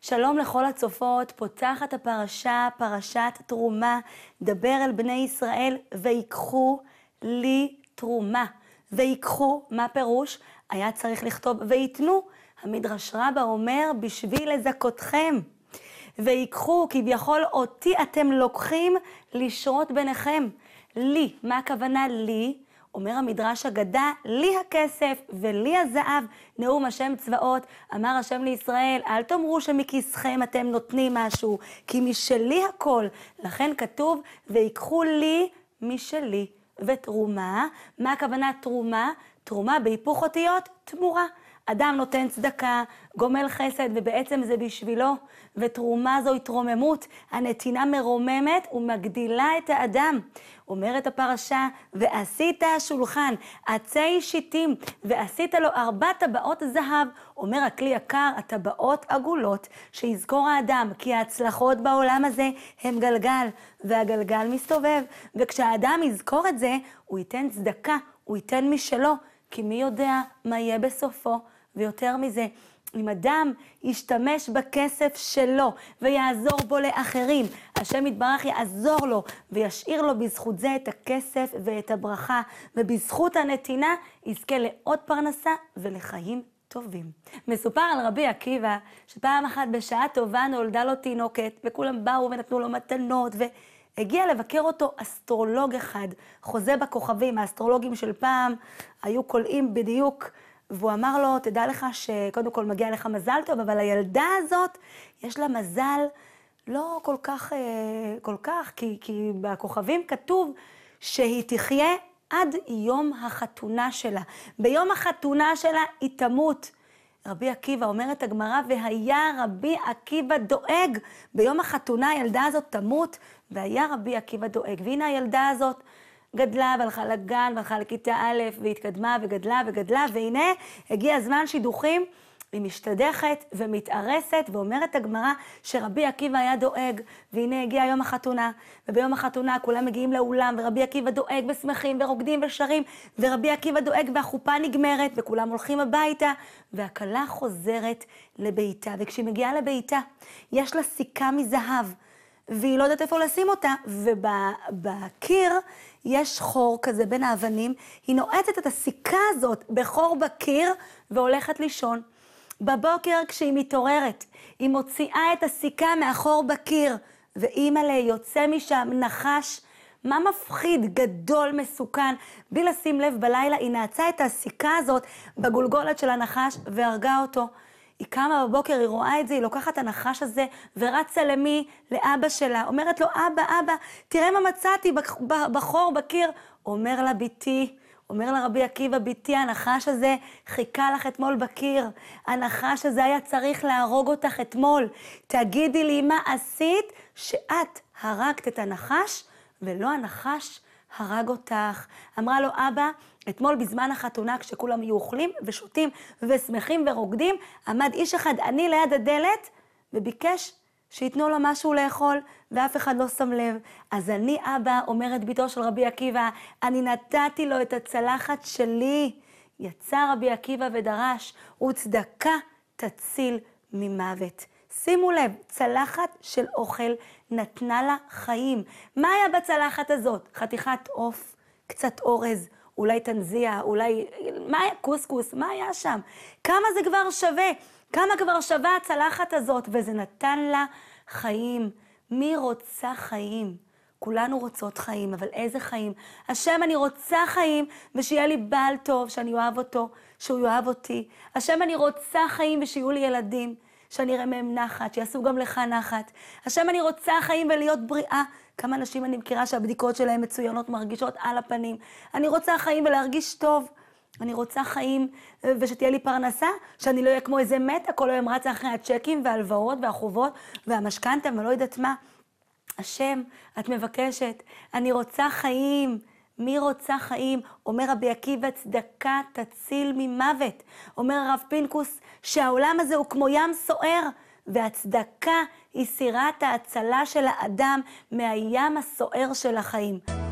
שלום לכל הצופות, פותחת הפרשה, פרשת תרומה, דבר אל בני ישראל, ויקחו לי תרומה. ויקחו, מה פירוש? היה צריך לכתוב ויתנו. המדרש רבה אומר, בשביל לזכותכם. ויקחו, כביכול אותי אתם לוקחים לשרות ביניכם. לי, מה הכוונה לי? אומר המדרש אגדה, לי הכסף ולי הזהב, נאום השם צבאות, אמר השם לישראל, אל תאמרו שמכיסכם אתם נותנים משהו, כי משלי הכל. לכן כתוב, ויקחו לי משלי. ותרומה, מה הכוונה תרומה? תרומה בהיפוך אותיות, תמורה. אדם נותן צדקה, גומל חסד, ובעצם זה בשבילו, ותרומה זו התרוממות, הנתינה מרוממת ומגדילה את האדם. אומרת הפרשה, ועשית שולחן, עצי שיטים, ועשית לו ארבע טבעות זהב. אומר הכלי יקר, הטבעות עגולות, שיזכור האדם, כי ההצלחות בעולם הזה הם גלגל, והגלגל מסתובב. וכשהאדם יזכור את זה, הוא ייתן צדקה, הוא ייתן משלו, כי מי יודע מה יהיה בסופו. ויותר מזה, אם אדם ישתמש בכסף שלו ויעזור בו לאחרים, השם יתברך יעזור לו וישאיר לו בזכות זה את הכסף ואת הברכה, ובזכות הנתינה יזכה לעוד פרנסה ולחיים טובים. מסופר על רבי עקיבא, שפעם אחת בשעה טובה נולדה לו תינוקת, וכולם באו ונתנו לו מתנות, והגיע לבקר אותו אסטרולוג אחד, חוזה בכוכבים, האסטרולוגים של פעם היו קולעים בדיוק והוא אמר לו, תדע לך שקודם כל מגיע לך מזל טוב, אבל הילדה הזאת, יש לה מזל לא כל כך, אה, כל כך, כי, כי בכוכבים כתוב שהיא תחיה עד יום החתונה שלה. ביום החתונה שלה היא תמות. רבי עקיבא, אומרת הגמרא, והיה רבי עקיבא דואג. ביום החתונה הילדה הזאת תמות, והיה רבי עקיבא דואג. והנה הילדה הזאת גדלה והלכה לגן והלכה לכיתה א' והתקדמה וגדלה וגדלה, והנה הגיע הזמן שידוכים. היא משתדכת ומתארסת, ואומרת הגמרא שרבי עקיבא היה דואג, והנה הגיע יום החתונה, וביום החתונה כולם מגיעים לאולם, ורבי עקיבא דואג ושמחים ורוקדים ושרים, ורבי עקיבא דואג והחופה נגמרת, וכולם הולכים הביתה, והכלה חוזרת לביתה, וכשהיא מגיעה לביתה, יש לה סיכה מזהב. והיא לא יודעת איפה לשים אותה, ובקיר יש חור כזה בין האבנים, היא נועצת את הסיכה הזאת בחור בקיר והולכת לישון. בבוקר כשהיא מתעוררת, היא מוציאה את הסיכה מהחור בקיר, ואימא'לה יוצא משם נחש. מה מפחיד, גדול, מסוכן, בלי לשים לב בלילה, היא נעצה את הסיכה הזאת בגולגולת של הנחש והרגה אותו. היא קמה בבוקר, היא רואה את זה, היא לוקחת את הנחש הזה ורצה למי? לאבא שלה. אומרת לו, אבא, אבא, תראה מה מצאתי בחור, בקיר. אומר לה, בתי, אומר לה רבי עקיבא, בתי, הנחש הזה חיכה לך אתמול בקיר. הנחש הזה היה צריך להרוג אותך אתמול. תגידי לי מה עשית שאת הרגת את הנחש ולא הנחש הרג אותך. אמרה לו, אבא, אתמול בזמן החתונה, כשכולם היו אוכלים ושותים ושמחים ורוקדים, עמד איש אחד עני ליד הדלת וביקש שייתנו לו משהו לאכול, ואף אחד לא שם לב. אז אני, אבא, אומרת בתו של רבי עקיבא, אני נתתי לו את הצלחת שלי. יצא רבי עקיבא ודרש, וצדקה תציל ממוות. שימו לב, צלחת של אוכל נתנה לה חיים. מה היה בצלחת הזאת? חתיכת עוף, קצת אורז, אולי תנזיה, אולי... מה היה? קוסקוס, מה היה שם? כמה זה כבר שווה? כמה כבר שווה הצלחת הזאת? וזה נתן לה חיים. מי רוצה חיים? כולנו רוצות חיים, אבל איזה חיים? השם, אני רוצה חיים, ושיהיה לי בעל טוב, שאני אוהב אותו, שהוא יאהב אותי. השם, אני רוצה חיים ושיהיו לי ילדים. שאני אראה מהם נחת, שיעשו גם לך נחת. השם, אני רוצה חיים ולהיות בריאה. כמה נשים אני מכירה שהבדיקות שלהם מצוינות, מרגישות על הפנים. אני רוצה חיים ולהרגיש טוב. אני רוצה חיים ושתהיה לי פרנסה, שאני לא אהיה כמו איזה מתה, כל היום רצה אחרי הצ'קים וההלוואות והחובות והמשכנתה ולא יודעת מה. השם, את מבקשת, אני רוצה חיים. מי רוצה חיים? אומר רבי עקיבא, צדקה תציל ממוות. אומר הרב פינקוס, שהעולם הזה הוא כמו ים סוער, והצדקה היא סירת ההצלה של האדם מהים הסוער של החיים.